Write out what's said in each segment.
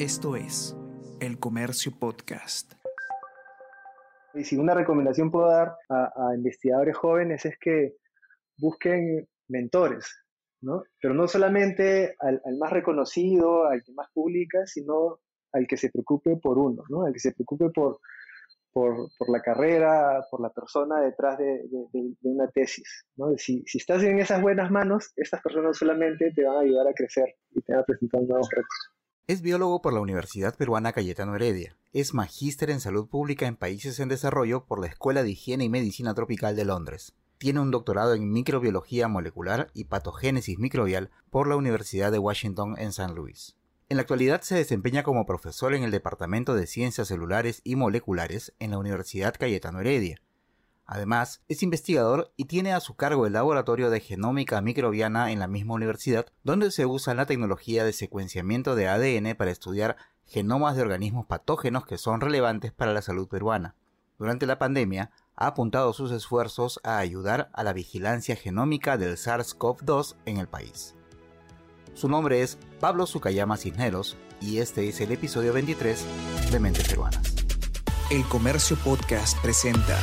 Esto es El Comercio Podcast. Y si una recomendación puedo dar a, investigadores jóvenes es que busquen mentores, ¿no? Pero no solamente al, más reconocido, al que más publica, sino al que se preocupe por uno, ¿no? Al que se preocupe por, por, la carrera, por la persona detrás de, una tesis. ¿no? Si, si, estás en esas buenas manos, estas personas solamente te van a ayudar a crecer y te van a presentar nuevos retos. Es biólogo por la Universidad Peruana Cayetano Heredia. Es magíster en salud pública en países en desarrollo por la Escuela de Higiene y Medicina Tropical de Londres. Tiene un doctorado en microbiología molecular y patogénesis microbial por la Universidad de Washington en San Luis. En la actualidad se desempeña como profesor en el Departamento de Ciencias Celulares y Moleculares en la Universidad Cayetano Heredia Además, es investigador y tiene a su cargo el laboratorio de genómica microbiana en la misma universidad, donde se usa la tecnología de secuenciamiento de ADN para estudiar genomas de organismos patógenos que son relevantes para la salud peruana. Durante la pandemia, ha apuntado sus esfuerzos a ayudar a la vigilancia genómica del SARS-CoV-2 en el país. Su nombre es Pablo Sukayama Cisneros y este es el episodio 23 de Mentes Peruanas. El Comercio Podcast presenta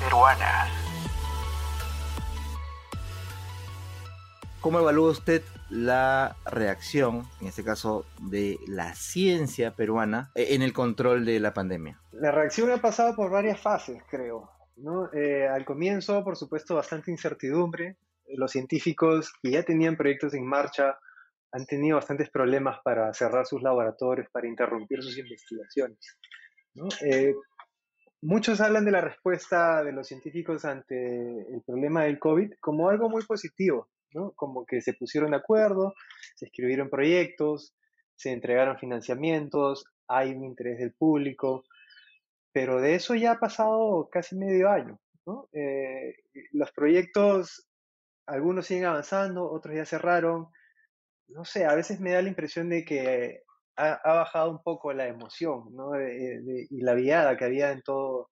peruanas. ¿Cómo evalúa usted la reacción, en este caso, de la ciencia peruana eh, en el control de la pandemia? La reacción ha pasado por varias fases, creo. Eh, al comienzo, por supuesto, bastante incertidumbre. Los científicos que ya tenían proyectos en marcha han tenido bastantes problemas para cerrar sus laboratorios, para interrumpir sus investigaciones. ¿no? Eh, Muchos hablan de la respuesta de los científicos ante el problema del COVID como algo muy positivo, ¿no? Como que se pusieron de acuerdo, se escribieron proyectos, se entregaron financiamientos, hay un interés del público, pero de eso ya ha pasado casi medio año, ¿no? Eh, los proyectos, algunos siguen avanzando, otros ya cerraron, no sé, a veces me da la impresión de que ha, bajado un poco la emoción ¿no? y la viada que había en todo,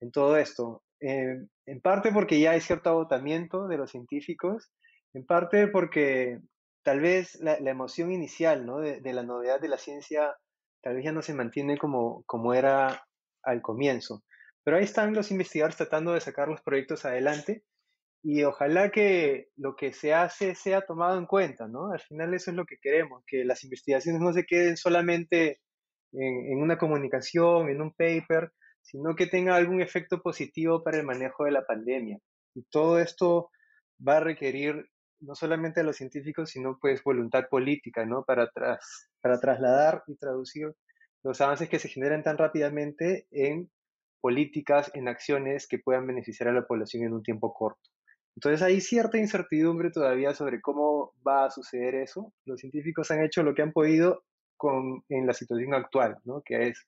en todo esto. Eh, en parte porque ya hay cierto agotamiento de los científicos, en parte porque tal vez la, emoción inicial ¿no? de, de, la novedad de la ciencia tal vez ya no se mantiene como, como era al comienzo. Pero ahí están los investigadores tratando de sacar los proyectos adelante y ojalá que lo que se hace sea tomado en cuenta, ¿no? Al final eso es lo que queremos, que las investigaciones no se queden solamente en, una comunicación, en un paper, sino que tenga algún efecto positivo para el manejo de la pandemia. Y todo esto va a requerir no solamente a los científicos, sino pues voluntad política, ¿no? Para, tras, para trasladar y traducir los avances que se generan tan rápidamente en políticas, en acciones que puedan beneficiar a la población en un tiempo corto. Entonces hay cierta incertidumbre todavía sobre cómo va a suceder eso. Los científicos han hecho lo que han podido con, en la situación actual, ¿no? que es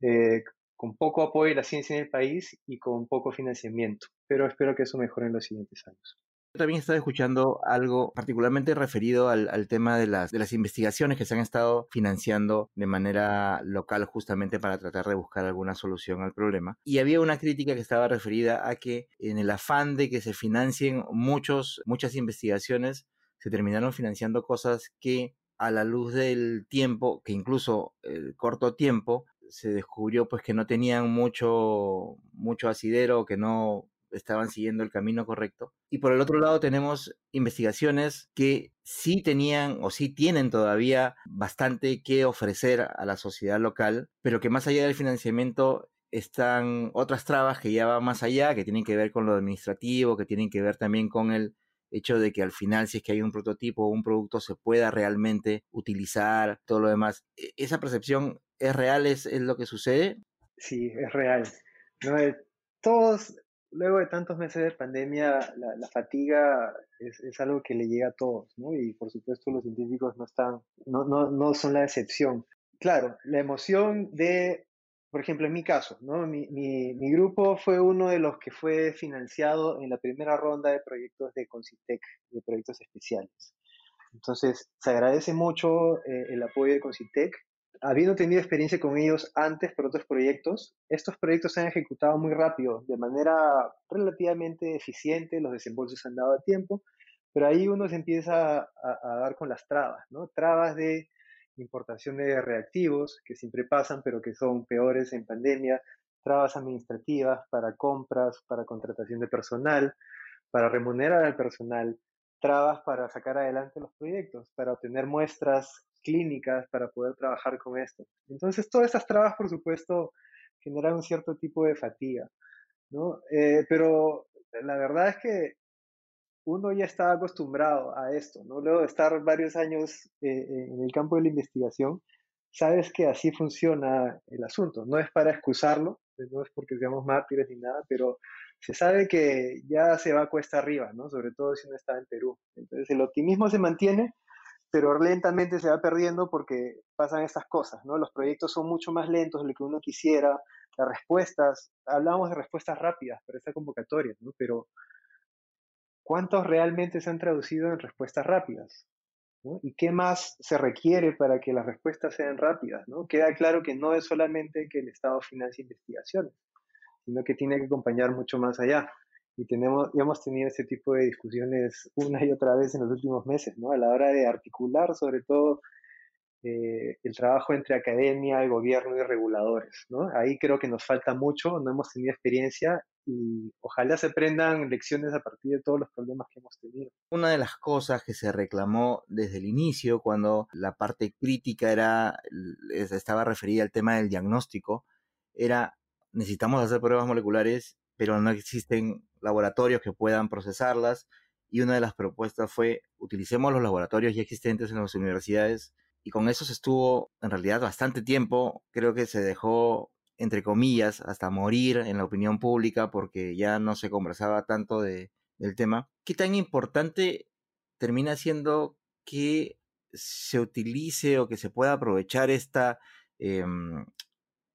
eh, con poco apoyo de la ciencia en el país y con poco financiamiento. Pero espero que eso mejore en los siguientes años. También estaba escuchando algo particularmente referido al, tema de las, de las investigaciones que se han estado financiando de manera local justamente para tratar de buscar alguna solución al problema. Y había una crítica que estaba referida a que en el afán de que se financien muchos, muchas investigaciones, se terminaron financiando cosas que a la luz del tiempo, que incluso el corto tiempo, se descubrió pues que no tenían mucho, mucho asidero, que no estaban siguiendo el camino correcto. Y por el otro lado tenemos investigaciones que sí tenían o sí tienen todavía bastante que ofrecer a la sociedad local, pero que más allá del financiamiento están otras trabas que ya van más allá, que tienen que ver con lo administrativo, que tienen que ver también con el hecho de que al final si es que hay un prototipo o un producto se pueda realmente utilizar, todo lo demás. ¿E-, ¿Esa percepción es real? ¿Es, es lo que sucede? Sí, es real. No, todos luego de tantos meses de pandemia, la, fatiga es, algo que le llega a todos, ¿no? Y por supuesto los científicos no están, no, no, no son la excepción. Claro, la emoción de, por ejemplo, en mi caso, ¿no? Mi, mi, mi, grupo fue uno de los que fue financiado en la primera ronda de proyectos de Concitec, de proyectos especiales. Entonces, se agradece mucho eh, el apoyo de Concitec habiendo tenido experiencia con ellos antes por otros proyectos, estos proyectos se han ejecutado muy rápido, de manera relativamente eficiente, los desembolsos han dado a tiempo, Pero ahí uno se empieza a, a, dar con las trabas, ¿no? Trabas de importación de reactivos, que siempre pasan, pero que son peores en pandemia, trabas administrativas para compras, para contratación de personal, para remunerar al personal, trabas para sacar adelante los proyectos, para obtener muestras clínicas, para poder trabajar con esto. Entonces, todas estas trabas, por supuesto, generan un cierto tipo de fatiga, ¿no? Eh, pero la verdad es que uno ya está acostumbrado a esto, ¿no? Luego de estar varios años eh, en el campo de la investigación, sabes que así funciona el asunto. No es para excusarlo, no es porque seamos mártires ni nada, pero se sabe que ya se va cuesta arriba, ¿no? Sobre todo si uno está en Perú. Entonces el optimismo se mantiene, pero lentamente se va perdiendo porque pasan estas cosas, ¿no? Los proyectos son mucho más lentos de lo que uno quisiera, las respuestas, hablamos de respuestas rápidas para esta convocatoria, ¿no? Pero ¿cuántos realmente se han traducido en respuestas rápidas? ¿Y qué más se requiere para que las respuestas sean rápidas? ¿no? Queda claro que no es solamente que el Estado financie investigaciones, sino que tiene que acompañar mucho más allá. Y, tenemos, y hemos tenido este tipo de discusiones una y otra vez en los últimos meses, ¿no? a la hora de articular sobre todo eh, el trabajo entre academia, el gobierno y reguladores. ¿no? Ahí creo que nos falta mucho, no hemos tenido experiencia y ojalá se aprendan lecciones a partir de todos los problemas que hemos tenido. Una de las cosas que se reclamó desde el inicio, cuando la parte crítica era, estaba referida al tema del diagnóstico, era necesitamos hacer pruebas moleculares, pero no existen laboratorios que puedan procesarlas. Y una de las propuestas fue utilicemos los laboratorios ya existentes en las universidades. Y con eso se estuvo en realidad bastante tiempo. Creo que se dejó entre comillas, hasta morir en la opinión pública porque ya no se conversaba tanto de, del tema. ¿Qué tan importante termina siendo que se utilice o que se pueda aprovechar esta, em,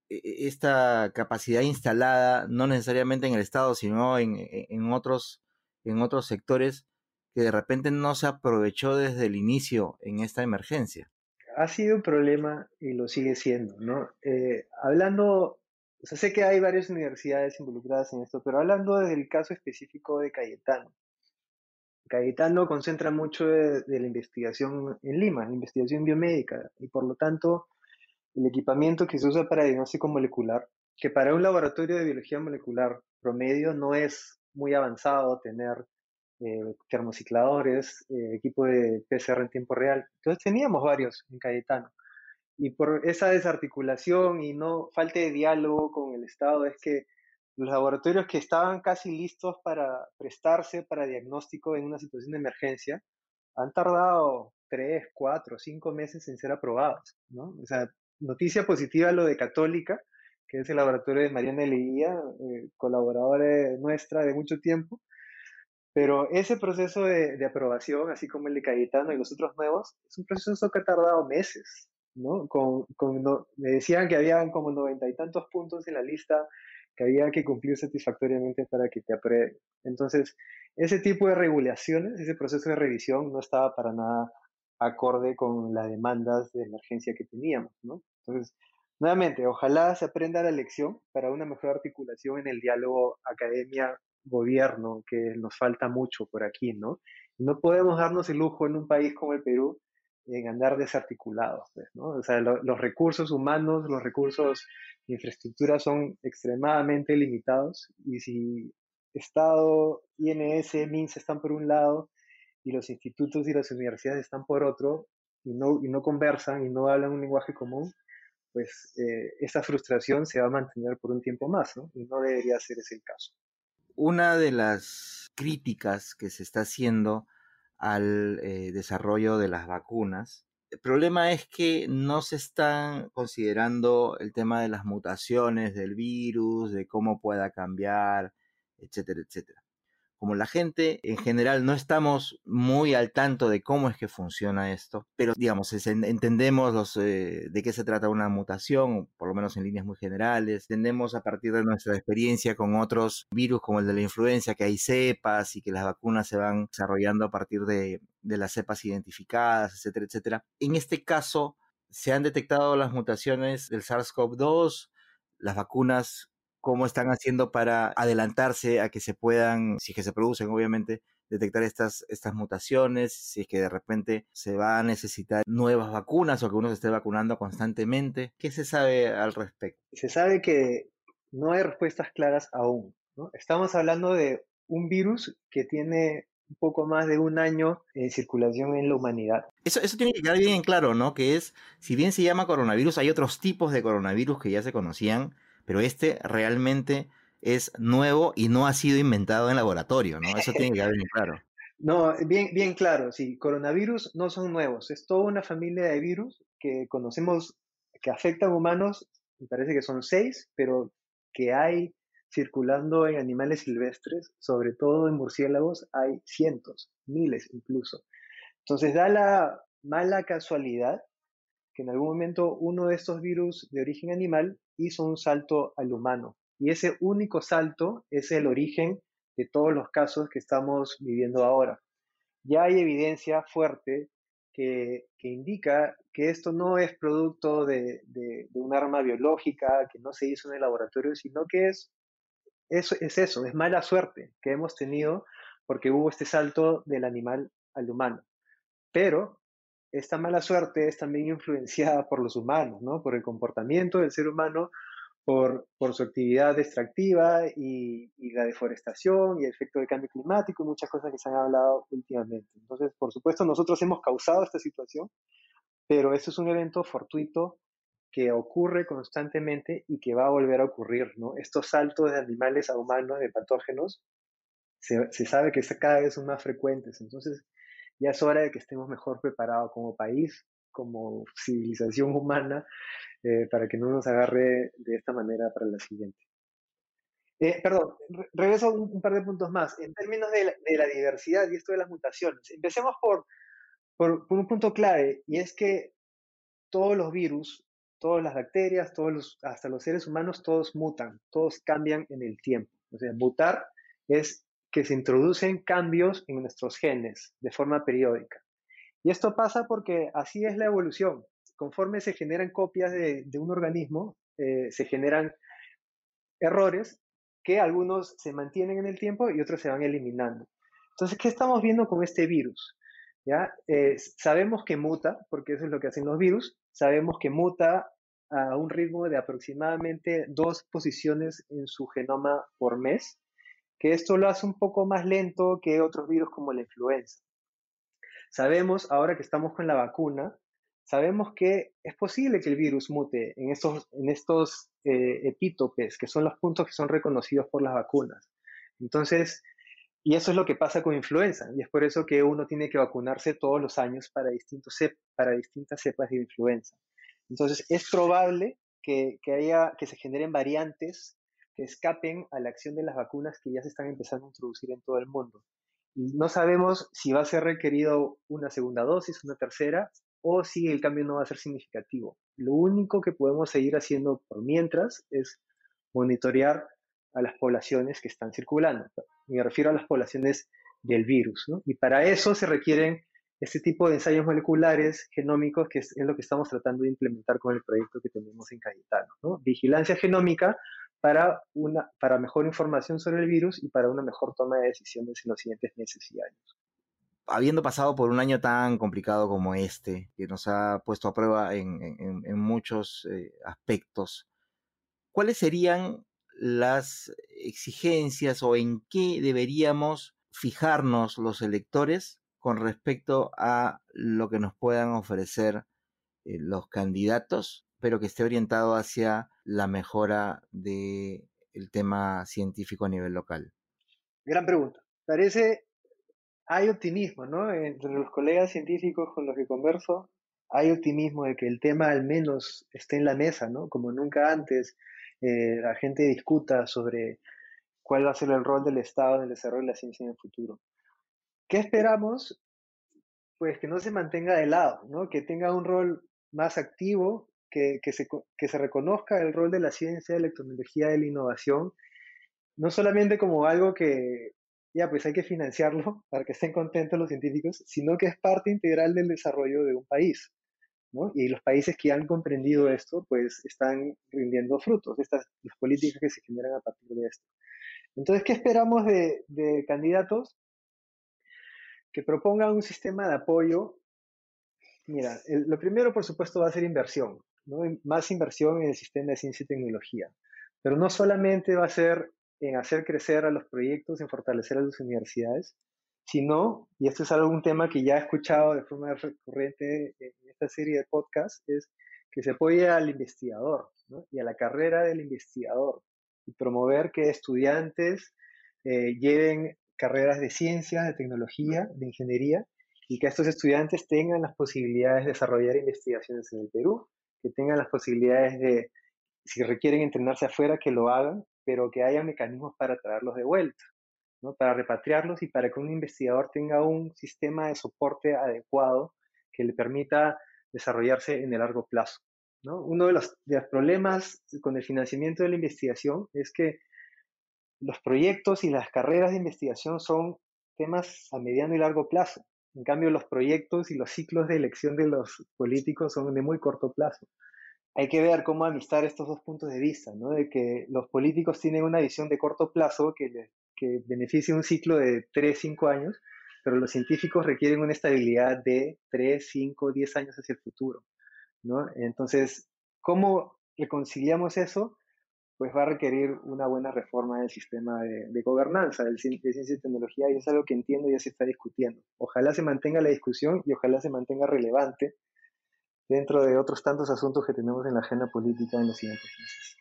esta capacidad instalada, no necesariamente en el Estado, sino en, e, en, otros, en otros sectores, que de repente no se aprovechó desde el inicio en esta emergencia? ha sido un problema y lo sigue siendo, ¿no? Eh, hablando, o sea, sé que hay varias universidades involucradas en esto, pero hablando del caso específico de Cayetano. Cayetano concentra mucho de, la investigación en Lima, investigación biomédica, y por lo tanto, el equipamiento que se usa para diagnóstico molecular, que para un laboratorio de biología molecular promedio no es muy avanzado tener eh, termocicladores, eh, equipo de PCR en tiempo real. Entonces teníamos varios en Cayetano. Y por esa desarticulación y no falta de diálogo con el Estado es que los laboratorios que estaban casi listos para prestarse para diagnóstico en una situación de emergencia han tardado tres, cuatro, cinco meses en ser aprobados. ¿no? O sea, noticia positiva lo de Católica, que es el laboratorio de Mariana Leguía, eh, colaboradora nuestra de mucho tiempo, pero ese proceso de, aprobación, así como el de Cayetano y los otros nuevos, es un proceso que ha tardado meses, ¿no? Con, me decían que habían como noventa y tantos puntos en la lista que había que cumplir satisfactoriamente para que te apruebe. Entonces, ese tipo de regulaciones, ese proceso de revisión no estaba para nada acorde con las demandas de emergencia que teníamos, ¿no? Entonces, nuevamente, ojalá se aprenda la lección para una mejor articulación en el diálogo academia gobierno que nos falta mucho por aquí, ¿no? No podemos darnos el lujo en un país como el Perú en andar desarticulados, pues, ¿no? O sea, los recursos humanos, los recursos de infraestructura son extremadamente limitados y si Estado, INS, MINS están por un lado y los institutos y las universidades están por otro y no, y no conversan y no hablan un lenguaje común, pues eh, esa frustración se va a mantener por un tiempo más, ¿no? Y no debería ser ese el caso una de las críticas que se está haciendo al eh, desarrollo de las vacunas, el problema es que no se están considerando el tema de las mutaciones del virus, de cómo pueda cambiar, etcétera, etcétera como la gente en general no estamos muy al tanto de cómo es que funciona esto, pero digamos, entendemos eh, de qué se trata una mutación, por lo menos en líneas muy generales, entendemos a partir de nuestra experiencia con otros virus como el de la influenza, que hay cepas y que las vacunas se van desarrollando a partir de, de las cepas identificadas, etcétera, etcétera. En este caso, se han detectado las mutaciones del SARS-CoV-2, las vacunas cómo están haciendo para adelantarse a que se puedan, si que se producen obviamente, detectar estas, estas mutaciones, si es que de repente se va a necesitar nuevas vacunas o que uno se esté vacunando constantemente. ¿Qué se sabe al respecto? Se sabe que no hay respuestas claras aún. Estamos hablando de un virus que tiene un poco más de un año en circulación en la humanidad. Eso, eso tiene que quedar bien claro, ¿no? Que es, si bien se llama coronavirus, hay otros tipos de coronavirus que ya se conocían, pero este realmente es nuevo y no ha sido inventado en laboratorio, ¿no? Eso tiene que quedar bien claro. No, bien, bien claro, sí, coronavirus no son nuevos, es toda una familia de virus que conocemos que afectan humanos, me parece que son seis, pero que hay circulando en animales silvestres, sobre todo en murciélagos, hay cientos, miles incluso. Entonces da la mala casualidad que en algún momento uno de estos virus de origen animal hizo un salto al humano. Y ese único salto es el origen de todos los casos que estamos viviendo ahora. Ya hay evidencia fuerte que, indica que esto no es producto de, de, un arma biológica, que no se hizo en el laboratorio, sino que es, eso, es eso, es mala suerte que hemos tenido porque hubo este salto del animal al humano. Pero esta mala suerte es también influenciada por los humanos, ¿no? por el comportamiento del ser humano por, su actividad extractiva y, la deforestación y el efecto del cambio climático y muchas cosas que se han hablado últimamente. Entonces, por supuesto, nosotros hemos causado esta situación, pero eso es un evento fortuito que ocurre constantemente y que va a volver a ocurrir. ¿no? Estos saltos de animales a humanos, de patógenos, se, se sabe que cada vez son más frecuentes. Entonces, ya es hora de que estemos mejor preparados como país, como civilización humana, eh, para que no nos agarre de esta manera para la siguiente. Eh, perdón, regreso un, un, par de puntos más. En términos de la, diversidad y esto de las mutaciones, empecemos por, por, un punto clave, y es que todos los virus, todas las bacterias, todos hasta los seres humanos, todos mutan, todos cambian en el tiempo. O sea, mutar es que se introducen cambios en nuestros genes de forma periódica. Y esto pasa porque así es la evolución conforme se generan copias de, un organismo, eh, se generan errores que algunos se mantienen en el tiempo y otros se van eliminando. Entonces, ¿qué estamos viendo con este virus? ¿Ya? Eh, sabemos que muta, porque eso es lo que hacen los virus, sabemos que muta a un ritmo de aproximadamente dos posiciones en su genoma por mes, que esto lo hace un poco más lento que otros virus como la influenza. Sabemos, ahora que estamos con la vacuna, sabemos que es posible que el virus mute en estos, en estos eh, epítopes, que son los puntos que son reconocidos por las vacunas. Entonces, y eso es lo que pasa con influenza, y es por eso que uno tiene que vacunarse todos los años para, distintos para distintas cepas de influenza. Entonces, es probable que, que, haya, que se generen variantes que escapen a la acción de las vacunas que ya se están empezando a introducir en todo el mundo. Y no sabemos si va a ser requerido una segunda dosis, una tercera, o si el cambio no va a ser significativo. Lo único que podemos seguir haciendo por mientras es monitorear a las poblaciones que están circulando. Me refiero a las poblaciones del virus. Y para eso se requieren este tipo de ensayos moleculares genómicos, que es, lo que estamos tratando de implementar con el proyecto que tenemos en Cayetano. Vigilancia genómica para, una, para mejor información sobre el virus y para una mejor toma de decisiones en los siguientes meses y años. Habiendo pasado por un año tan complicado como este, que nos ha puesto a prueba en, muchos eh, aspectos, ¿cuáles serían las exigencias o en qué deberíamos fijarnos los electores con respecto a lo que nos puedan ofrecer eh, los candidatos, pero que esté orientado hacia la mejora del tema científico a nivel local? Gran pregunta. Parece hay optimismo, ¿no? Entre los colegas científicos con los que converso, hay optimismo de que el tema al menos esté en la mesa, ¿no? Como nunca antes, eh, la gente discuta sobre cuál va a ser el rol del Estado en el desarrollo de la ciencia en el futuro. ¿Qué esperamos? Pues que no se mantenga de lado, ¿no? Que tenga un rol más activo, que, que, se, que se reconozca el rol de la ciencia, de la tecnología, de la innovación, no solamente como algo que, ya pues hay que financiarlo para que estén contentos los científicos, sino que es parte integral del desarrollo de un país. ¿no? Y los países que han comprendido esto, pues están rindiendo frutos, estas las políticas que se generan a partir de esto. Entonces, ¿qué esperamos de, de candidatos? que proponga un sistema de apoyo. Mira, lo primero, por supuesto, va a ser inversión, ¿no? más inversión en el sistema de ciencia y tecnología. Pero no solamente va a ser en hacer crecer a los proyectos, en fortalecer a las universidades, sino, y esto es algún tema que ya he escuchado de forma recurrente en esta serie de podcasts, es que se apoye al investigador y a la carrera del investigador y promover que estudiantes eh, lleven carreras de ciencia, de tecnología, de ingeniería y que estos estudiantes tengan las posibilidades de desarrollar investigaciones en el Perú, que tengan las posibilidades de, si requieren entrenarse afuera, que lo hagan, pero que haya mecanismos para traerlos de vuelta, ¿no? para repatriarlos y para que un investigador tenga un sistema de soporte adecuado que le permita desarrollarse en el largo plazo. ¿no? Uno de los, de los problemas con el financiamiento de la investigación es que los proyectos y las carreras de investigación son temas a mediano y largo plazo. En cambio, los proyectos y los ciclos de elección de los políticos son de muy corto plazo. Hay que ver cómo amistar estos dos puntos de vista, ¿no? De que los políticos tienen una visión de corto plazo que, que beneficia un ciclo de 3, 5 años, pero los científicos requieren una estabilidad de 3, 5, 10 años hacia el futuro, ¿no? Entonces, ¿cómo reconciliamos eso? Pues va a requerir una buena reforma del sistema de, gobernanza del, de ciencia y tecnología y es algo que entiendo y ya se está discutiendo. Ojalá se mantenga la discusión y ojalá se mantenga relevante dentro de otros tantos asuntos que tenemos en la agenda política en los siguientes meses.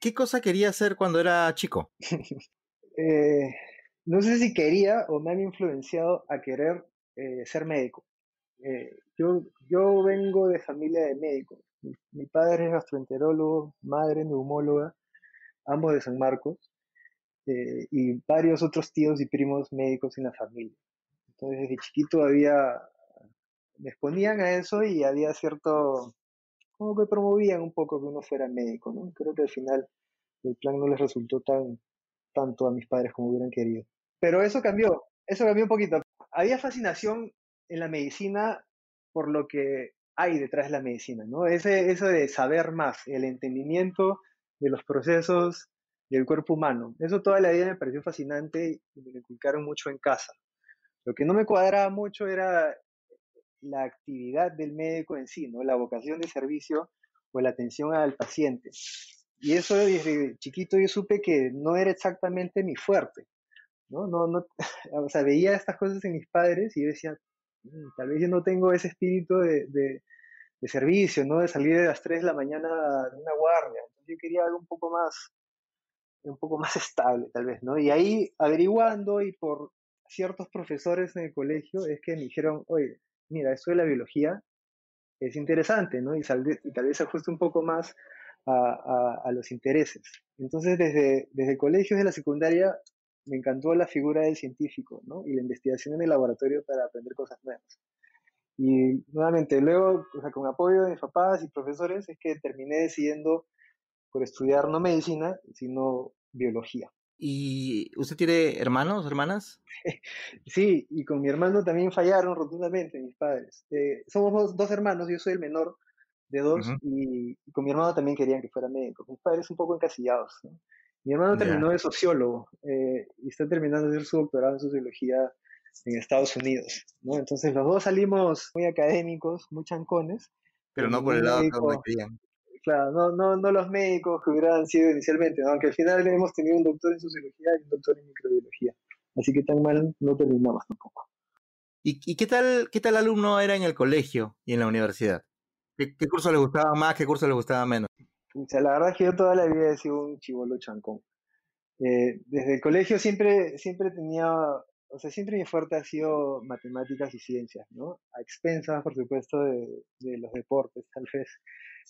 ¿Qué cosa quería hacer cuando era chico? Eh, no sé si quería o me han influenciado a querer eh, ser médico. Eh, yo, yo vengo de familia de médicos. Mi, padre es gastroenterólogo, madre neumóloga, ambos de San Marcos, eh, y varios otros tíos y primos médicos en la familia. Entonces, desde chiquito había, me exponían a eso y había cierto, como que promovían un poco que uno fuera médico, ¿no? Creo que al final el plan no les resultó tan, tanto a mis padres como hubieran querido. Pero eso cambió, eso cambió un poquito. Había fascinación en la medicina por lo que hay detrás de la medicina, ¿no? Ese, eso de saber más, el entendimiento de los procesos del cuerpo humano. Eso toda la vida me pareció fascinante y me lo inculcaron mucho en casa. Lo que no me cuadraba mucho era la actividad del médico en sí, ¿no? La vocación de servicio o la atención al paciente. Y eso desde chiquito yo supe que no era exactamente mi fuerte, ¿no? no, no o sea, veía estas cosas en mis padres y yo decía, tal vez yo no tengo ese espíritu de, de, servicio, ¿no? De salir de las 3 de la mañana de una guardia. yo quería algo un poco más, un poco más estable, tal vez, ¿no? Y ahí, averiguando y por ciertos profesores en el colegio, es que me dijeron, oye, mira, esto de la biología es interesante, ¿no? Y, y tal vez ajuste un poco más a, a, los intereses. Entonces, desde, desde el colegio, la secundaria, me encantó la figura del científico, ¿no? Y la investigación en el laboratorio para aprender cosas nuevas. Y nuevamente, luego, o sea, con apoyo de mis papás y profesores, es que terminé decidiendo por estudiar no medicina, sino biología. ¿Y usted tiene hermanos, hermanas? sí, y con mi hermano también fallaron rotundamente mis padres. Eh, somos dos, hermanos, yo soy el menor de dos, y, y, con mi hermano también querían que fuera médico. Mis padres un poco encasillados. ¿no? Mi hermano terminó de sociólogo eh, y está terminando de hacer su doctorado en sociología en Estados Unidos, ¿no? Entonces los dos salimos muy académicos, muy chancones. Pero no por el lado que querían. Claro, no, no, no los médicos que hubieran sido inicialmente, aunque al final hemos tenido un doctor en sociología y un doctor en microbiología. Así que tan mal no terminamos tampoco. ¿Y, y qué, tal, qué tal alumno era en el colegio y en la universidad? ¿Qué, qué curso le gustaba más, qué curso le gustaba menos? O sea, la verdad es que yo toda la vida he sido un chivolo chancón. Eh, desde el colegio siempre, siempre tenía, o sea, siempre mi fuerte ha sido matemáticas y ciencias, ¿no? A expensas, por supuesto, de, de los deportes, tal vez.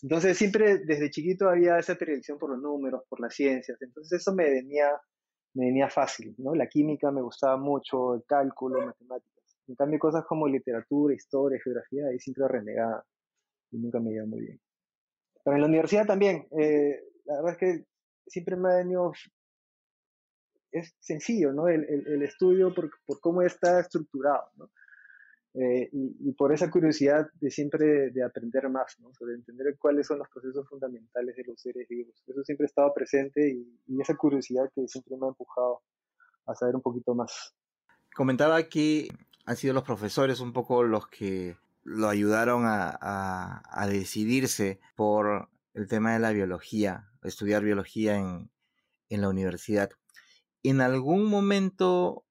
Entonces, siempre desde chiquito había esa predilección por los números, por las ciencias. Entonces, eso me venía, me venía fácil, ¿no? La química me gustaba mucho, el cálculo, matemáticas. En cambio, cosas como literatura, historia, geografía, ahí siempre renegaba y nunca me iba muy bien. Pero en la universidad también, eh, la verdad es que siempre me ha venido, es sencillo, ¿no? El, el, estudio por, por, cómo está estructurado, ¿no? Eh, y, y, por esa curiosidad de siempre de, aprender más, ¿no? Sobre entender cuáles son los procesos fundamentales de los seres vivos. Eso siempre ha estado presente y, y esa curiosidad que siempre me ha empujado a saber un poquito más. Comentaba que han sido los profesores un poco los que lo ayudaron a, a, decidirse por el tema de la biología, estudiar biología en, en la universidad. ¿En algún momento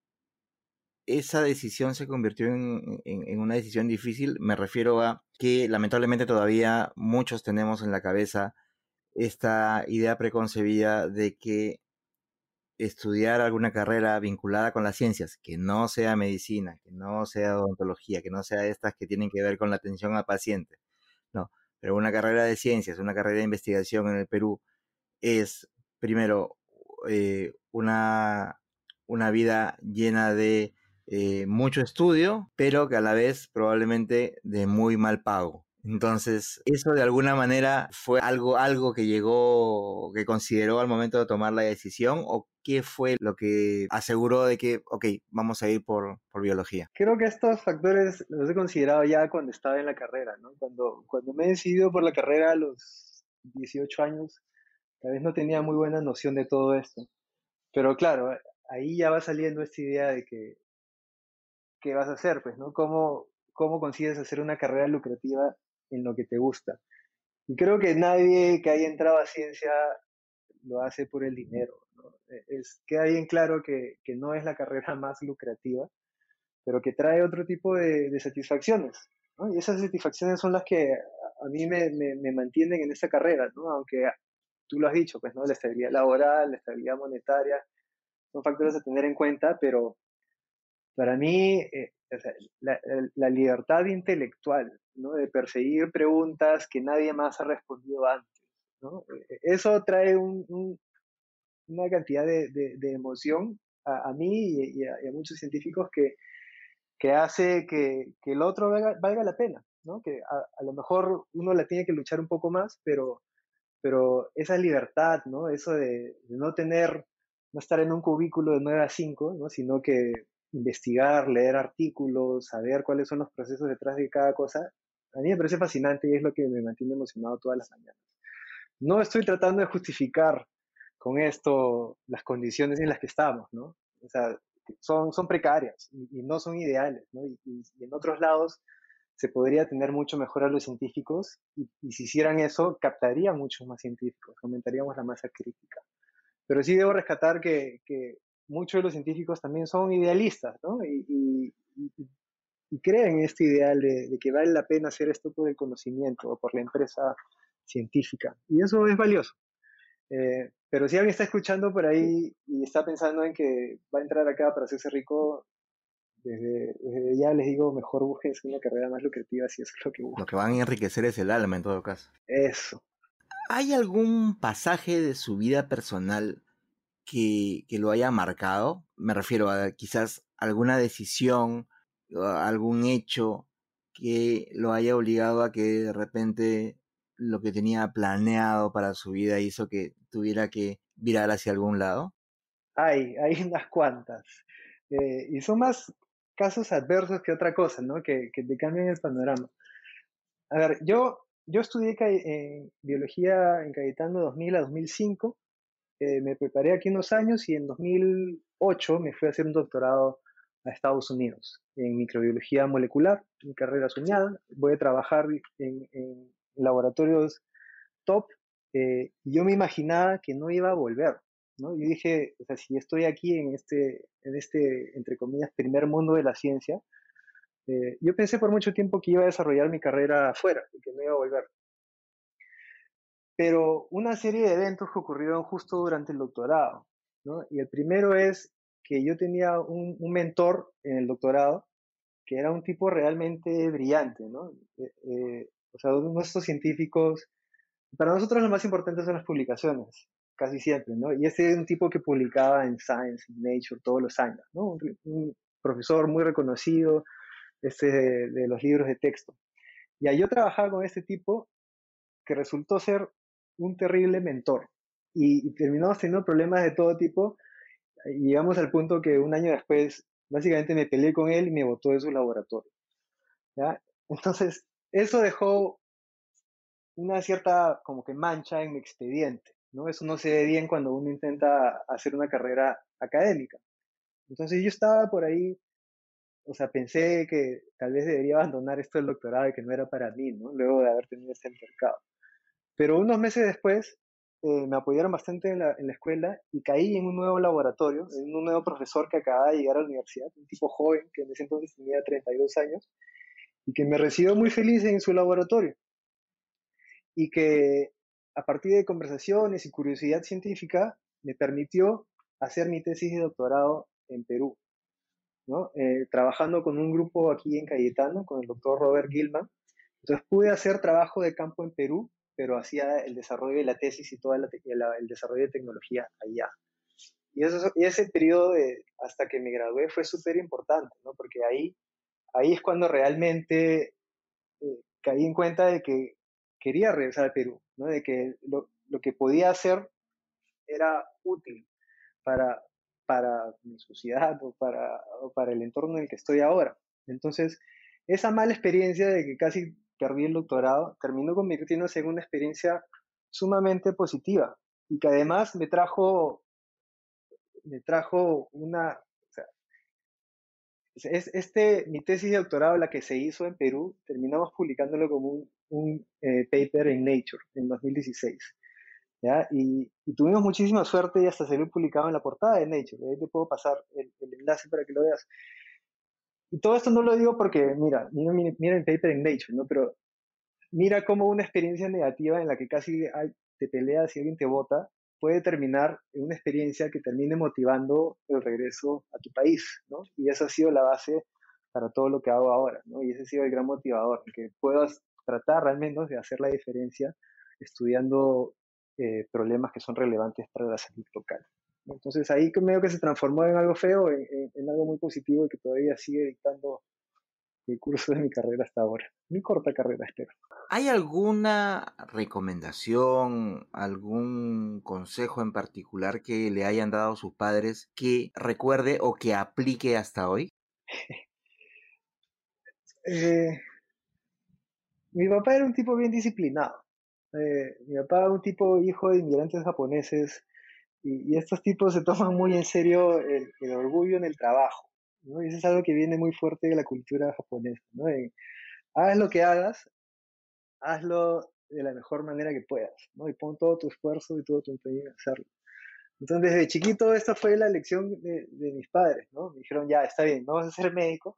esa decisión se convirtió en, en, una decisión difícil? Me refiero a que lamentablemente todavía muchos tenemos en la cabeza esta idea preconcebida de que estudiar alguna carrera vinculada con las ciencias, que no sea medicina, que no sea odontología, que no sea estas que tienen que ver con la atención al paciente, no, pero una carrera de ciencias, una carrera de investigación en el Perú es, primero, eh, una, una vida llena de eh, mucho estudio, pero que a la vez probablemente de muy mal pago. Entonces, eso de alguna manera fue algo, algo que llegó, que consideró al momento de tomar la decisión o qué fue lo que aseguró de que, ok, vamos a ir por, por biología? Creo que estos factores los he considerado ya cuando estaba en la carrera, ¿no? Cuando, cuando me he decidido por la carrera a los 18 años, tal vez no tenía muy buena noción de todo esto. Pero claro, ahí ya va saliendo esta idea de que, ¿qué vas a hacer? Pues, ¿no? ¿Cómo, cómo consigues hacer una carrera lucrativa en lo que te gusta? Y creo que nadie que haya entrado a ciencia lo hace por el dinero. E, es, queda bien claro que, que, no es la carrera más lucrativa, pero que trae otro tipo de, de satisfacciones. ¿no? Y esas satisfacciones son las que a mí me, me, me, mantienen en esta carrera, ¿no? aunque tú lo has dicho, pues, ¿no? la estabilidad laboral, la estabilidad monetaria, son factores a tener en cuenta, pero para mí eh, la, la, libertad intelectual, ¿no? de perseguir preguntas que nadie más ha respondido antes. E, e, eso trae un, una cantidad de, emoción a, mí y, a, muchos científicos que, hace que, el otro valga, la pena, ¿no? Que a, lo mejor uno la tiene que luchar un poco más, pero, esa libertad, ¿no? Eso de, no tener, no estar en un cubículo de 9 a 5, ¿no? Sino que investigar, leer artículos, saber cuáles son los procesos detrás de cada cosa, a mí me parece fascinante y es lo que me mantiene emocionado todas las mañanas. No estoy tratando de justificar con esto las condiciones en las que estamos, ¿no? O sea, son, precarias y, no son ideales, ¿no? Y, en otros lados se podría tener mucho mejor a los científicos y, si hicieran eso, captarían muchos más científicos, aumentaríamos la masa crítica. Pero sí debo rescatar que, que muchos de los científicos también son idealistas, ¿no? Y, creen en este ideal de, de, que vale la pena hacer esto por el conocimiento o por la empresa científica. Y eso es valioso. Eh, pero si alguien está escuchando por ahí y está pensando en que va a entrar acá para hacerse rico, desde, ya les digo, mejor busquen una carrera más lucrativa si eso es lo que buscan. Lo que van a enriquecer es el alma en todo caso. Eso. ¿Hay algún pasaje de su vida personal que, que lo haya marcado? Me refiero a quizás alguna decisión, algún hecho que lo haya obligado a que de repente lo que tenía planeado para su vida hizo que tuviera que virar hacia algún lado? Hay, hay unas cuantas. Eh, y son más casos adversos que otra cosa, ¿no? Que, que te cambian el panorama. A ver, yo, yo estudié en biología en Cayetano 2000 a 2005. Eh, me preparé aquí unos años y en 2008 me fui a hacer un doctorado a Estados Unidos en microbiología molecular, mi carrera soñada. Voy a trabajar en, en laboratorios top, eh, yo me imaginaba que no iba a volver, ¿no? Yo dije, o sea, si estoy aquí en este, en este, entre comillas, primer mundo de la ciencia, eh, yo pensé por mucho tiempo que iba a desarrollar mi carrera afuera y que no iba a volver. Pero una serie de eventos que ocurrieron justo durante el doctorado, ¿no? Y el primero es que yo tenía un, un mentor en el doctorado que era un tipo realmente brillante, ¿no? Eh, o sea, nuestros científicos, para nosotros lo más importante son las publicaciones, casi siempre, ¿no? Y este es un tipo que publicaba en Science, en Nature, todos los años, ¿no? Un, profesor muy reconocido este de, los libros de texto. Y ahí yo trabajaba con este tipo que resultó ser un terrible mentor. Y terminamos teniendo problemas de todo tipo. Llegamos al punto que un año después, básicamente me peleé con él y me botó de su laboratorio. Entonces, eso dejó una cierta como que mancha en mi expediente, ¿no? Eso no se ve bien cuando uno intenta hacer una carrera académica. Entonces yo estaba por ahí, o sea, pensé que tal vez debería abandonar esto del doctorado y que no era para mí, ¿no? Luego de haber tenido este mercado. Pero unos meses después eh, me apoyaron bastante en la, en la, escuela y caí en un nuevo laboratorio, en un nuevo profesor que acababa de llegar a la universidad, un tipo joven que en ese entonces tenía 32 años y que me recibió muy feliz en su laboratorio y que a partir de conversaciones y curiosidad científica me permitió hacer mi tesis de doctorado en Perú, ¿no? Eh, trabajando con un grupo aquí en Cayetano, con el doctor Robert Gilman. Entonces pude hacer trabajo de campo en Perú pero hacía el desarrollo de la tesis y todo el desarrollo de tecnología allá. Y, ese periodo hasta que me gradué fue súper importante, porque ahí, ahí es cuando realmente eh, caí en cuenta de que quería regresar al Perú, de que lo, lo que podía hacer era útil para, para mi sociedad o para, o para el entorno en el que estoy ahora. Entonces, esa mala experiencia de que casi perdí el doctorado, terminó convirtiéndose en una experiencia sumamente positiva y que además me trajo, me trajo una, es, este, mi tesis de doctorado, la que se hizo en Perú, terminamos publicándolo como un, un eh, paper en Nature en 2016. ¿ya? Y, y, tuvimos muchísima suerte y hasta salió publicado en la portada de Nature. Ahí te puedo pasar el, el enlace para que lo veas. Y todo esto no lo digo porque, mira, mira, mira el paper en Nature, ¿no? Pero mira cómo una experiencia negativa en la que casi te peleas y alguien te vota puede terminar en una experiencia que termine motivando el regreso a tu país, ¿no? Y esa ha sido la base para todo lo que hago ahora, ¿no? Y ese ha sido el gran motivador, que puedas tratar realmente de hacer la diferencia estudiando eh, problemas que son relevantes para la salud local. Entonces ahí medio que se transformó en algo feo, en, algo muy positivo y que todavía sigue dictando el curso de mi carrera hasta ahora. Mi corta carrera, espero. ¿Hay alguna recomendación, algún consejo en particular que le hayan dado sus padres que recuerde o que aplique hasta hoy? eh, mi papá era un tipo bien disciplinado. Eh, mi papá era un tipo hijo de inmigrantes japoneses y, estos tipos se toman muy en serio el, orgullo en el trabajo, ¿no? Y eso es algo que viene muy fuerte de la cultura japonesa, ¿no? haz lo que hagas, hazlo de la mejor manera que puedas, ¿no? Y pon todo tu esfuerzo y todo tu empeño en hacerlo. Entonces, desde chiquito, esta fue la lección de, de mis padres, ¿no? Me dijeron, ya, está bien, no vas a ser médico,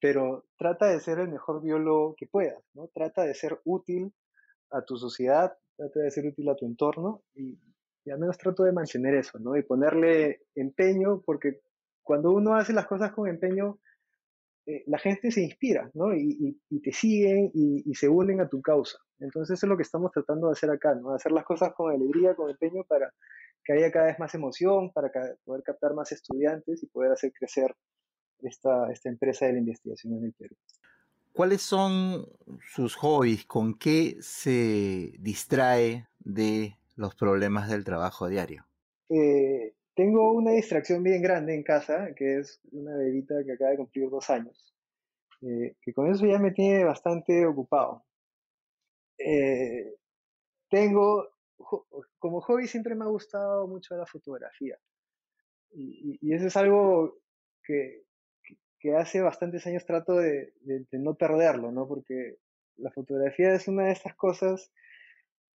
pero trata de ser el mejor biólogo que puedas, ¿no? Trata de ser útil a tu sociedad, trata de ser útil a tu entorno y, y al menos trato de mantener eso, ¿no? Y ponerle empeño, porque cuando uno hace las cosas con empeño, eh, la gente se inspira, ¿no? Y, y, te siguen y, se unen a tu causa. Entonces eso es lo que estamos tratando de hacer acá, ¿no? Hacer las cosas con alegría, con empeño, para que haya cada vez más emoción, para poder captar más estudiantes y poder hacer crecer esta, esta empresa de la investigación en el Perú. ¿Cuáles son sus hobbies? ¿Con qué se distrae de los problemas del trabajo diario? Eh, tengo una distracción bien grande en casa, que es una bebita que acaba de cumplir dos años, eh, que con eso ya me tiene bastante ocupado. Eh, tengo, como hobby siempre me ha gustado mucho la fotografía. Y, eso es algo que, hace bastantes años trato de, de, de, no perderlo, ¿no? Porque la fotografía es una de estas cosas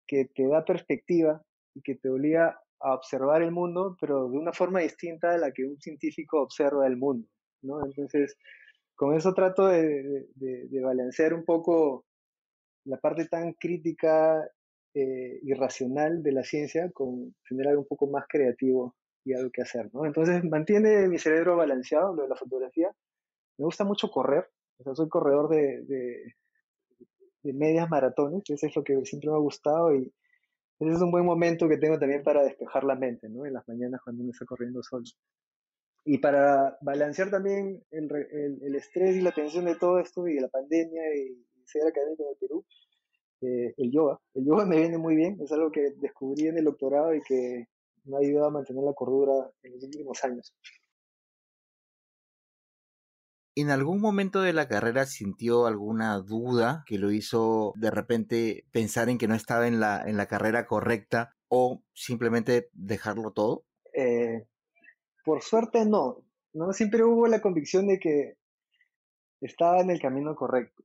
que te da perspectiva y que te obliga a observar el mundo, pero de una forma distinta de la que un científico observa el mundo, ¿no? Entonces, con eso trato de, de, balancear un poco la parte tan crítica eh, y racional de la ciencia con tener algo un poco más creativo y algo que hacer, ¿no? Entonces, mantiene mi cerebro balanceado, lo de la fotografía. Me gusta mucho correr, o sea, soy corredor de, de medias maratones, eso es lo que siempre me ha gustado y ese es un buen momento que tengo también para despejar la mente, ¿no? En las mañanas cuando uno está corriendo solo. Y para balancear también el, el, estrés y la tensión de todo esto y de la pandemia y, ser académico de Perú, eh, el yoga. El yoga me viene muy bien, es algo que descubrí en el doctorado y que me ha ayudado a mantener la cordura en los últimos años. ¿En algún momento de la carrera sintió alguna duda que lo hizo de repente pensar en que no estaba en la, en la carrera correcta o simplemente dejarlo todo? Eh, por suerte no. ¿no? Siempre hubo la convicción de que estaba en el camino correcto.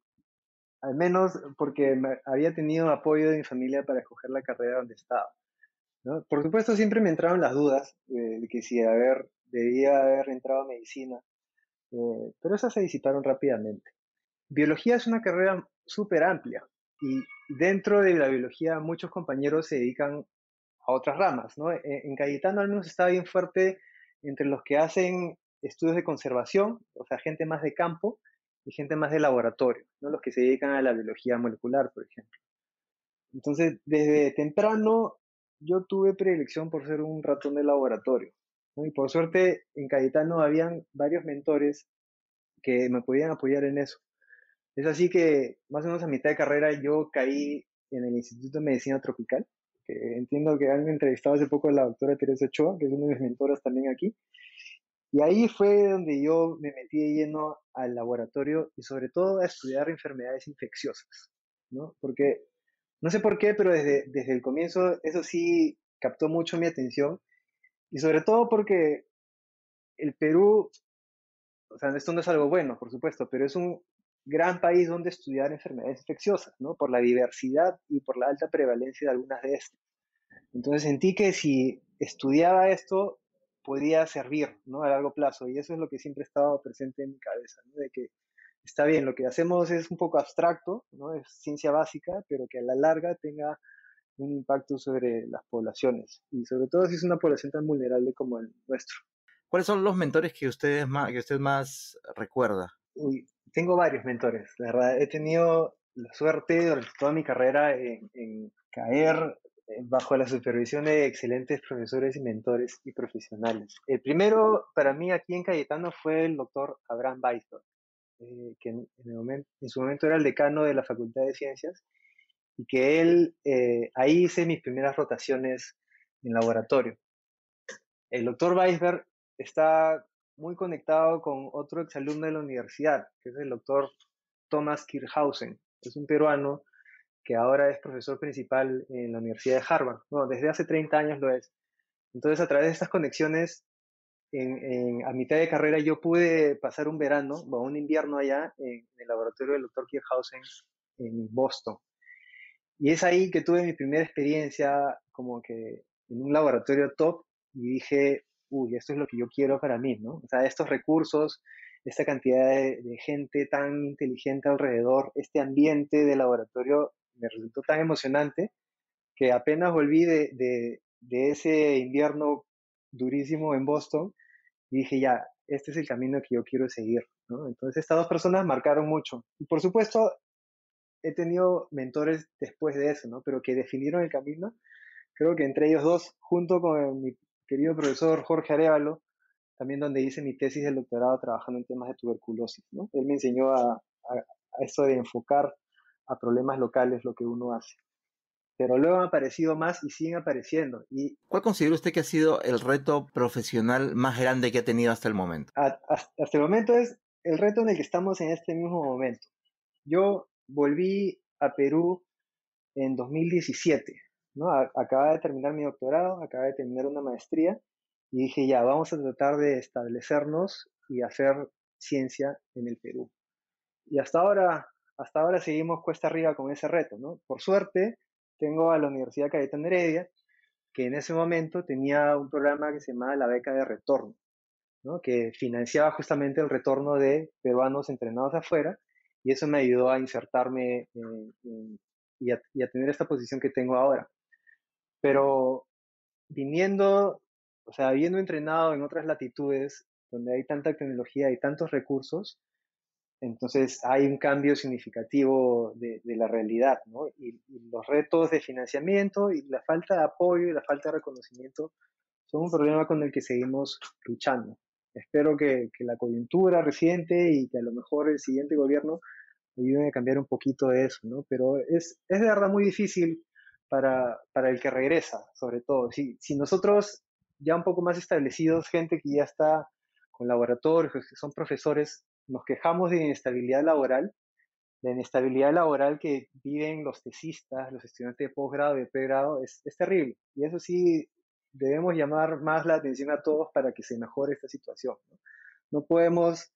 Al menos porque había tenido apoyo de mi familia para escoger la carrera donde estaba. Por supuesto, siempre me entraron las dudas de, que si haber, debía haber entrado a medicina, eh, pero esas se disiparon rápidamente. Biología es una carrera súper amplia y dentro de la biología muchos compañeros se dedican a otras ramas. ¿no? En, en Cayetano al menos está bien fuerte entre los que hacen estudios de conservación, o sea, gente más de campo, y gente más de laboratorio, los que se dedican a la biología molecular, por ejemplo. Entonces, desde temprano yo tuve predilección por ser un ratón de laboratorio. Y por suerte, en Cayetano habían varios mentores que me podían apoyar en eso. Es así que, más o menos a mitad de carrera, yo caí en el Instituto de Medicina Tropical, que entiendo que han entrevistado hace poco a la doctora Teresa Ochoa, que es una de mis mentoras también aquí. Y ahí fue donde yo me metí de lleno al laboratorio y sobre todo a estudiar enfermedades infecciosas, ¿no? Porque no sé por qué, pero desde, desde el comienzo eso sí captó mucho mi atención y sobre todo porque el Perú, o sea, esto no es algo bueno, por supuesto, pero es un gran país donde estudiar enfermedades infecciosas, ¿no? Por la diversidad y por la alta prevalencia de algunas de estas. Entonces sentí que si estudiaba esto, podía servir ¿no? a largo plazo. Y eso es lo que siempre ha estado presente en mi cabeza, ¿no? de que está bien, lo que hacemos es un poco abstracto, ¿no? es ciencia básica, pero que a la larga tenga un impacto sobre las poblaciones y sobre todo si es una población tan vulnerable como el nuestro. ¿Cuáles son los mentores que, ustedes más, que usted más recuerda? Uy, tengo varios mentores, la verdad. He tenido la suerte durante toda mi carrera en, en caer eh, bajo la supervisión de excelentes profesores y mentores y profesionales. El primero para mí aquí en Cayetano fue el doctor Abraham Weisberg, eh, que en, en, su momento era el decano de la Facultad de Ciencias y que él, eh, ahí hice mis primeras rotaciones en laboratorio. El doctor Weisberg está muy conectado con otro exalumno de la universidad, que es el doctor Thomas Kirchhausen, es un peruano que ahora es profesor principal en la Universidad de Harvard. Bueno, desde hace 30 años lo es. Entonces, a través de estas conexiones, en, a mitad de carrera yo pude pasar un verano o un invierno allá en, el laboratorio del Dr. Kirchhausen en Boston. Y es ahí que tuve mi primera experiencia como que en un laboratorio top y dije, uy, esto es lo que yo quiero para mí, ¿no? O sea, estos recursos, esta cantidad de, gente tan inteligente alrededor, este ambiente de laboratorio me resultó tan emocionante que apenas volví de, de, de, ese invierno durísimo en Boston y dije, ya, este es el camino que yo quiero seguir. ¿no? Entonces estas dos personas marcaron mucho. Y por supuesto, he tenido mentores después de eso, ¿no? pero que definieron el camino. Creo que entre ellos dos, junto con mi querido profesor Jorge Arevalo, también donde hice mi tesis de doctorado trabajando en temas de tuberculosis. ¿no? Él me enseñó a, a, a esto de enfocar a problemas locales lo que uno hace. Pero luego han aparecido más y siguen apareciendo. Y ¿Cuál considera usted que ha sido el reto profesional más grande que ha tenido hasta el momento? hasta el momento es el reto en el que estamos en este mismo momento. Yo volví a Perú en 2017, ¿no? Acababa de terminar mi doctorado, acababa de terminar una maestría y dije, ya, vamos a tratar de establecernos y hacer ciencia en el Perú. Y hasta ahora hasta ahora seguimos cuesta arriba con ese reto, ¿no? Por suerte, tengo a la Universidad Cayetano Heredia, que en ese momento tenía un programa que se llamaba la beca de retorno, ¿no? que financiaba justamente el retorno de peruanos entrenados afuera, y eso me ayudó a insertarme y, a, tener esta posición que tengo ahora. Pero viniendo, o sea, habiendo entrenado en otras latitudes, donde hay tanta tecnología y tantos recursos, entonces hay un cambio significativo de, la realidad. Y, y, los retos de financiamiento y la falta de apoyo y la falta de reconocimiento son un problema con el que seguimos luchando. Espero que, que la coyuntura reciente y que a lo mejor el siguiente gobierno ayuden a cambiar un poquito de eso, ¿no? Pero es, es de verdad muy difícil para, para el que regresa, sobre todo. Si, si nosotros ya un poco más establecidos, gente que ya está con laboratorios, que son profesores, nos quejamos de inestabilidad laboral, la inestabilidad laboral que viven los tesistas, los estudiantes de posgrado y de pregrado, es, es terrible. Y eso sí, debemos llamar más la atención a todos para que se mejore esta situación. ¿no? No podemos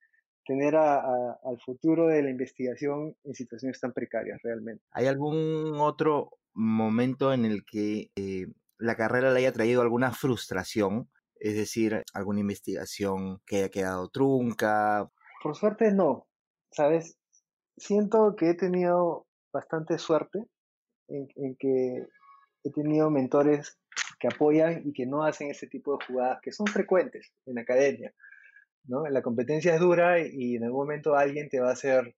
tener al futuro de la investigación en situaciones tan precarias realmente. ¿Hay algún otro momento en el que eh, la carrera le haya traído alguna frustración? Es decir, alguna investigación que haya quedado trunca. Por suerte no, ¿sabes? Siento que he tenido bastante suerte en, en que he tenido mentores que apoyan y que no hacen ese tipo de jugadas que son frecuentes en academia. ¿no? La competencia es dura y en algún momento alguien te va a hacer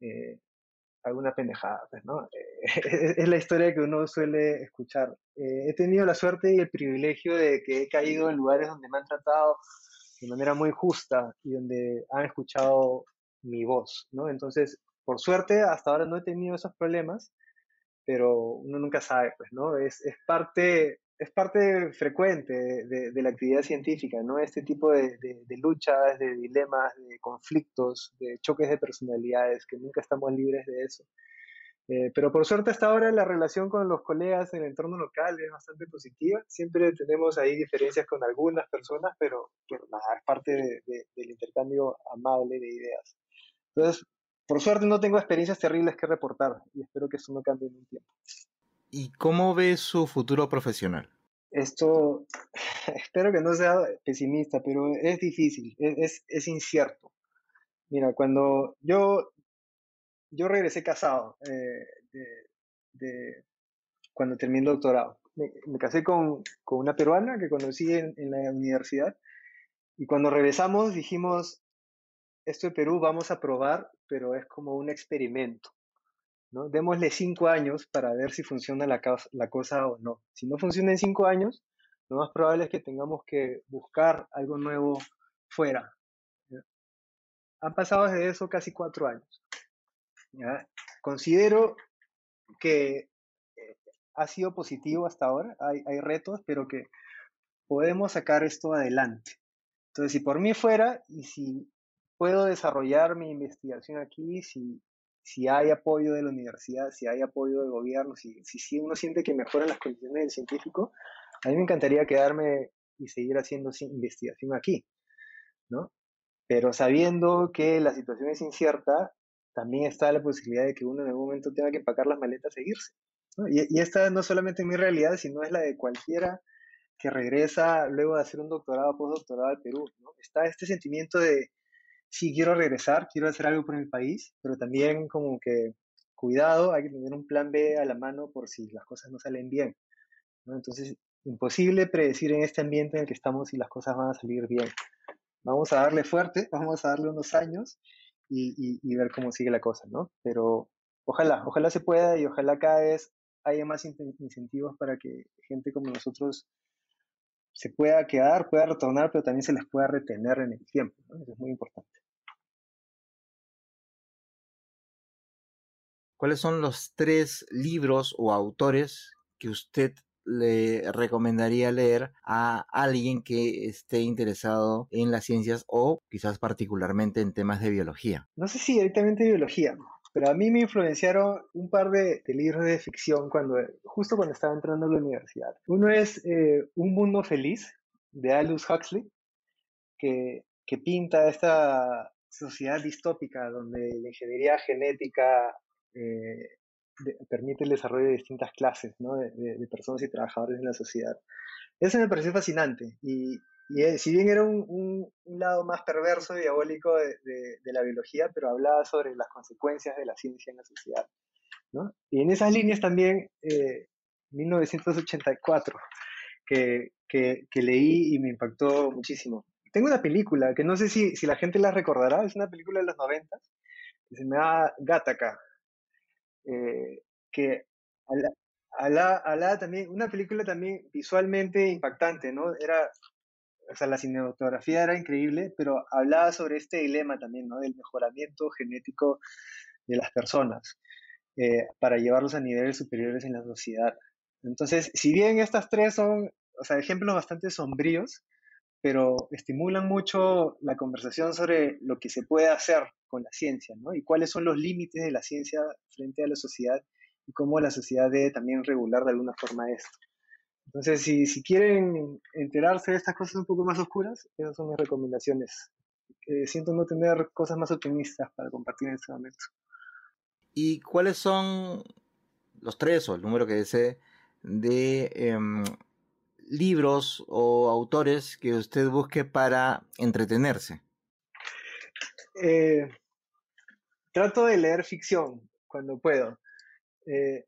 eh, alguna pendejada, pues, ¿no? es la historia que uno suele escuchar. Eh, he tenido la suerte y el privilegio de que he caído en lugares donde me han tratado de manera muy justa y donde han escuchado mi voz, ¿no? Entonces, por suerte, hasta ahora no he tenido esos problemas, pero uno nunca sabe, pues, ¿no? Es, es parte es parte frecuente de, la actividad científica, ¿no? Este tipo de, luchas, de dilemas, de conflictos, de choques de personalidades, que nunca estamos libres de eso. Eh, pero por suerte hasta ahora la relación con los colegas en el entorno local es bastante positiva. Siempre tenemos ahí diferencias con algunas personas, pero, nada, es parte del intercambio amable de ideas. Entonces, por suerte no tengo experiencias terribles que reportar y espero que eso no cambie en un tiempo. ¿Y cómo ve su futuro profesional? Esto, espero que no sea pesimista, pero es difícil, es, es, incierto. Mira, cuando yo, yo regresé casado, eh, de, cuando terminé el doctorado, me, casé con, con, una peruana que conocí en, en la universidad y cuando regresamos dijimos, esto de Perú vamos a probar, pero es como un experimento. ¿No? Démosle cinco años para ver si funciona la, la cosa o no. Si no funciona en cinco años, lo más probable es que tengamos que buscar algo nuevo fuera. Han pasado desde eso casi cuatro años. Considero que eh, ha sido positivo hasta ahora, hay, hay retos, pero que podemos sacar esto adelante. Entonces, si por mí fuera y si puedo desarrollar mi investigación aquí, si si hay apoyo de la universidad, si hay apoyo del gobierno, si, si, uno siente que mejoran las condiciones del científico, a mí me encantaría quedarme y seguir haciendo investigación aquí, ¿no? Pero sabiendo que la situación es incierta, también está la posibilidad de que uno en algún momento tenga que empacar las maletas e irse. ¿no? Y, y, esta no solamente es mi realidad, sino es la de cualquiera que regresa luego de hacer un doctorado, postdoctorado al Perú. ¿no? Está este sentimiento de, sí quiero regresar, quiero hacer algo por mi país, pero también como que cuidado, hay que tener un plan B a la mano por si las cosas no salen bien. Entonces, imposible predecir en este ambiente en el que estamos si las cosas van a salir bien. Vamos a darle fuerte, vamos a darle unos años y, ver cómo sigue la cosa, ¿no? Pero ojalá, ojalá se pueda y ojalá cada vez haya más incentivos para que gente como nosotros se pueda quedar, pueda retornar, pero también se les pueda retener en el tiempo. Eso es muy importante. ¿Cuáles son los tres libros o autores que usted le recomendaría leer a alguien que esté interesado en las ciencias o quizás particularmente en temas de biología? No sé si directamente biología, pero a mí me influenciaron un par de, libros de ficción cuando, justo cuando estaba entrando a la universidad. Uno es eh, Un Mundo Feliz, de Aldous Huxley, que, que pinta esta sociedad distópica donde la ingeniería genética eh, permite el desarrollo de distintas clases ¿no? de, de, personas y trabajadores en la sociedad. Eso me pareció fascinante y, y eh, si bien era un, un, lado más perverso y diabólico de, de, la biología, pero hablaba sobre las consecuencias de la ciencia en la sociedad. ¿no? Y en esas líneas también, eh, 1984, que, que, que, leí y me impactó muchísimo. Tengo una película que no sé si, si la gente la recordará, es una película de los 90 que se llama Gattaca, eh, que habla también, una película también visualmente impactante, ¿no? Era o sea, la cinematografía era increíble, pero hablaba sobre este dilema también, ¿no? Del mejoramiento genético de las personas eh, para llevarlos a niveles superiores en la sociedad. Entonces, si bien estas tres son, o sea, ejemplos bastante sombríos, pero estimulan mucho la conversación sobre lo que se puede hacer con la ciencia, ¿no? Y cuáles son los límites de la ciencia frente a la sociedad y cómo la sociedad debe también regular de alguna forma esto. Entonces, si, si quieren enterarse de estas cosas un poco más oscuras, esas son mis recomendaciones siento no tener cosas más optimistas para compartir en este momento. ¿Y cuáles son los tres o el número que desee de em, libros o autores que usted busque para entretenerse? Eh, trato de leer ficción cuando puedo. Eh,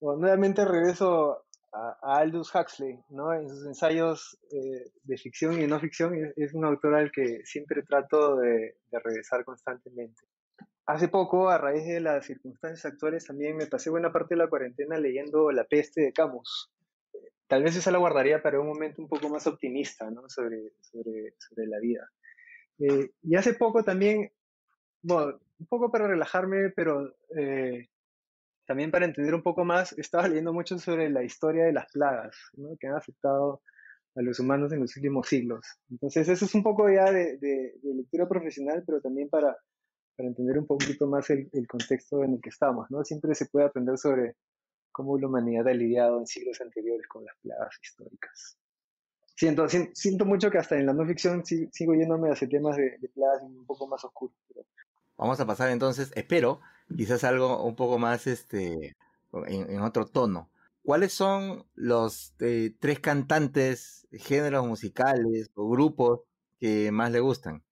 nuevamente regreso a, Aldous Huxley, ¿no? En sus ensayos eh, de ficción y no ficción es, un autor al que siempre trato de, regresar constantemente. Hace poco, a raíz de las circunstancias actuales, también me pasé buena parte de la cuarentena leyendo La peste de Camus. Tal vez esa la guardaría para un momento un poco más optimista ¿no? sobre, sobre, sobre la vida. Eh, y hace poco también, bueno, un poco para relajarme, pero eh, también para entender un poco más, estaba leyendo mucho sobre la historia de las plagas ¿no? que han afectado a los humanos en los últimos siglos. Entonces, eso es un poco ya de, de, lectura profesional, pero también para, para entender un poquito más el, el, contexto en el que estamos. ¿no? Siempre se puede aprender sobre cómo la humanidad ha lidiado en siglos anteriores con las plagas históricas. Siento, siento, mucho que hasta en la no ficción sigo yéndome hacia temas de, de plagas un poco más oscuros. Vamos a pasar entonces, espero, quizás algo un poco más este en, otro tono. ¿Cuáles son los eh, tres cantantes, géneros musicales o grupos que más le gustan?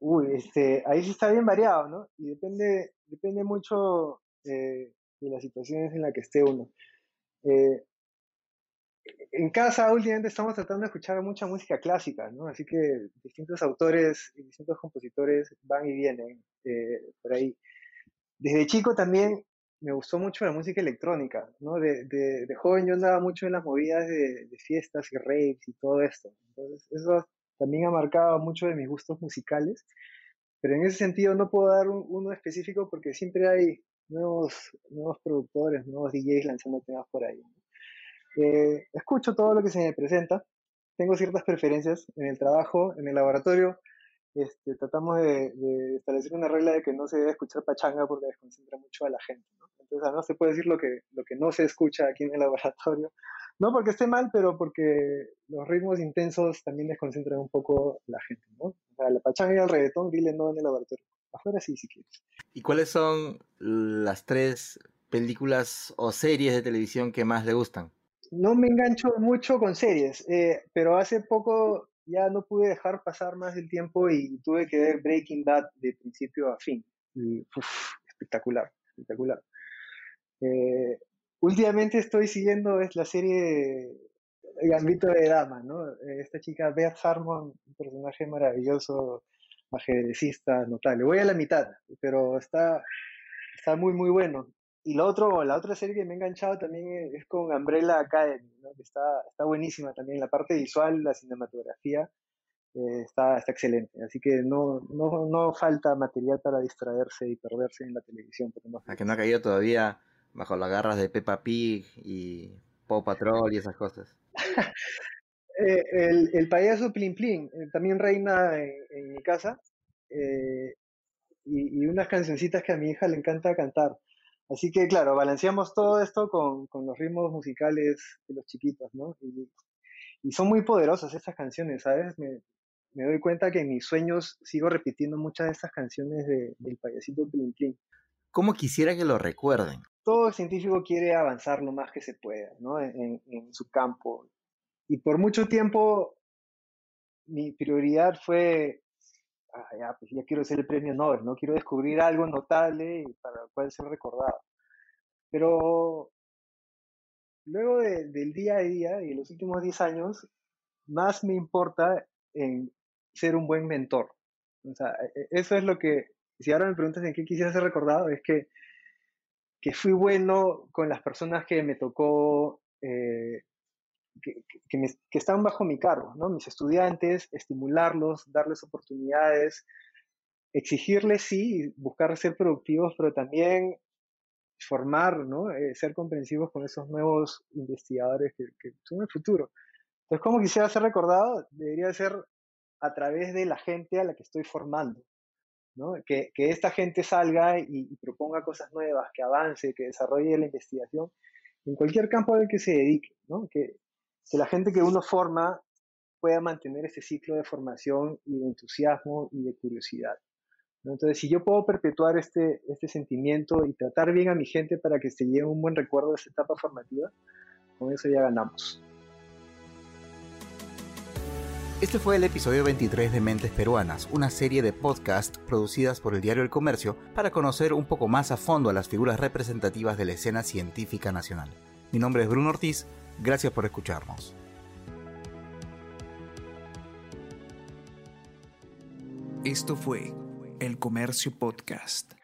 Uy, este, ahí sí está bien variado, ¿no? Y depende, depende mucho eh, de las situaciones en las que esté uno. Eh, en casa últimamente estamos tratando de escuchar mucha música clásica, ¿no? Así que distintos autores y distintos compositores van y vienen por ahí desde chico también me gustó mucho la música electrónica, ¿no? De, de, joven yo andaba mucho en las movidas de, fiestas y raves y todo esto. Entonces, eso también ha marcado mucho de mis gustos musicales. Pero en ese sentido no puedo dar uno específico porque siempre hay nuevos, nuevos productores, nuevos DJs lanzando temas por ahí. Eh, escucho todo lo que se me presenta. Tengo ciertas preferencias en el trabajo, en el laboratorio este, tratamos de, establecer una regla de que no se debe escuchar pachanga porque desconcentra mucho a la gente. ¿no? Entonces, no se puede decir lo que, lo que no se escucha aquí en el laboratorio. No porque esté mal, pero porque los ritmos intensos también desconcentran un poco a la gente. ¿no? O sea, la pachanga y el reggaetón, dile no en el laboratorio. Afuera sí, si quieres. ¿Y cuáles son las tres películas o series de televisión que más le gustan? No me engancho mucho con series, eh, pero hace poco ya no pude dejar pasar más el tiempo y tuve que ver Breaking Bad de principio a fin. Y espectacular, espectacular. Eh, últimamente estoy siguiendo es la serie Gambito de Dama, ¿no? Esta chica Beth Harmon, un personaje maravilloso, ajedrecista, notable. Voy a la mitad, pero está, está muy, muy bueno. Y lo otro, la otra serie que me ha enganchado también es con Umbrella Academy, ¿no? que está, está buenísima también. La parte visual, la cinematografía, eh, está, está excelente. Así que no, no, no falta material para distraerse y perderse en la televisión. A que no ha caído todavía bajo las garras de Peppa Pig y Paw Patrol y esas cosas. Eh, el, el, payaso Plin Plin eh, también reina en, mi casa. y, y, unas cancioncitas que a mi hija le encanta cantar. Así que, claro, balanceamos todo esto con, con los ritmos musicales de los chiquitos, ¿no? Y, y son muy poderosas estas canciones, ¿sabes? Me, me, doy cuenta que en mis sueños sigo repitiendo muchas de estas canciones de, del payasito Plin Plin. ¿Cómo quisiera que lo recuerden? Todo científico quiere avanzar lo más que se pueda, ¿no? En, en su campo. Y por mucho tiempo mi prioridad fue ah, ya, pues ya quiero ser el premio Nobel, ¿no? Quiero descubrir algo notable para el cual ser recordado. Pero luego del día a día y los últimos 10 años, más me importa en ser un buen mentor. O sea, e, e, eso es lo que, si ahora me preguntas en qué quisiera ser recordado, es que, que fui bueno con las personas que me tocó eh, que, que, están bajo mi cargo, ¿no? Mis estudiantes, estimularlos, darles oportunidades, exigirles, sí, buscar ser productivos, pero también formar, ¿no? Eh, ser comprensivos con esos nuevos investigadores que, que, son el futuro. Entonces, ¿cómo quisiera ser recordado? Debería ser a través de la gente a la que estoy formando, ¿no? Que, que esta gente salga y, y, proponga cosas nuevas, que avance, que desarrolle la investigación en cualquier campo al que se dedique, ¿no? Que, que la gente que uno forma pueda mantener ese ciclo de formación y de entusiasmo y de curiosidad. Entonces, si yo puedo perpetuar este, este sentimiento y tratar bien a mi gente para que se lleve un buen recuerdo de esta etapa formativa, con eso ya ganamos. Este fue el episodio 23 de Mentes Peruanas, una serie de podcasts producidas por el diario El Comercio para conocer un poco más a fondo a las figuras representativas de la escena científica nacional. Mi nombre es Bruno Ortiz, gracias por escucharnos. Esto fue El Comercio Podcast.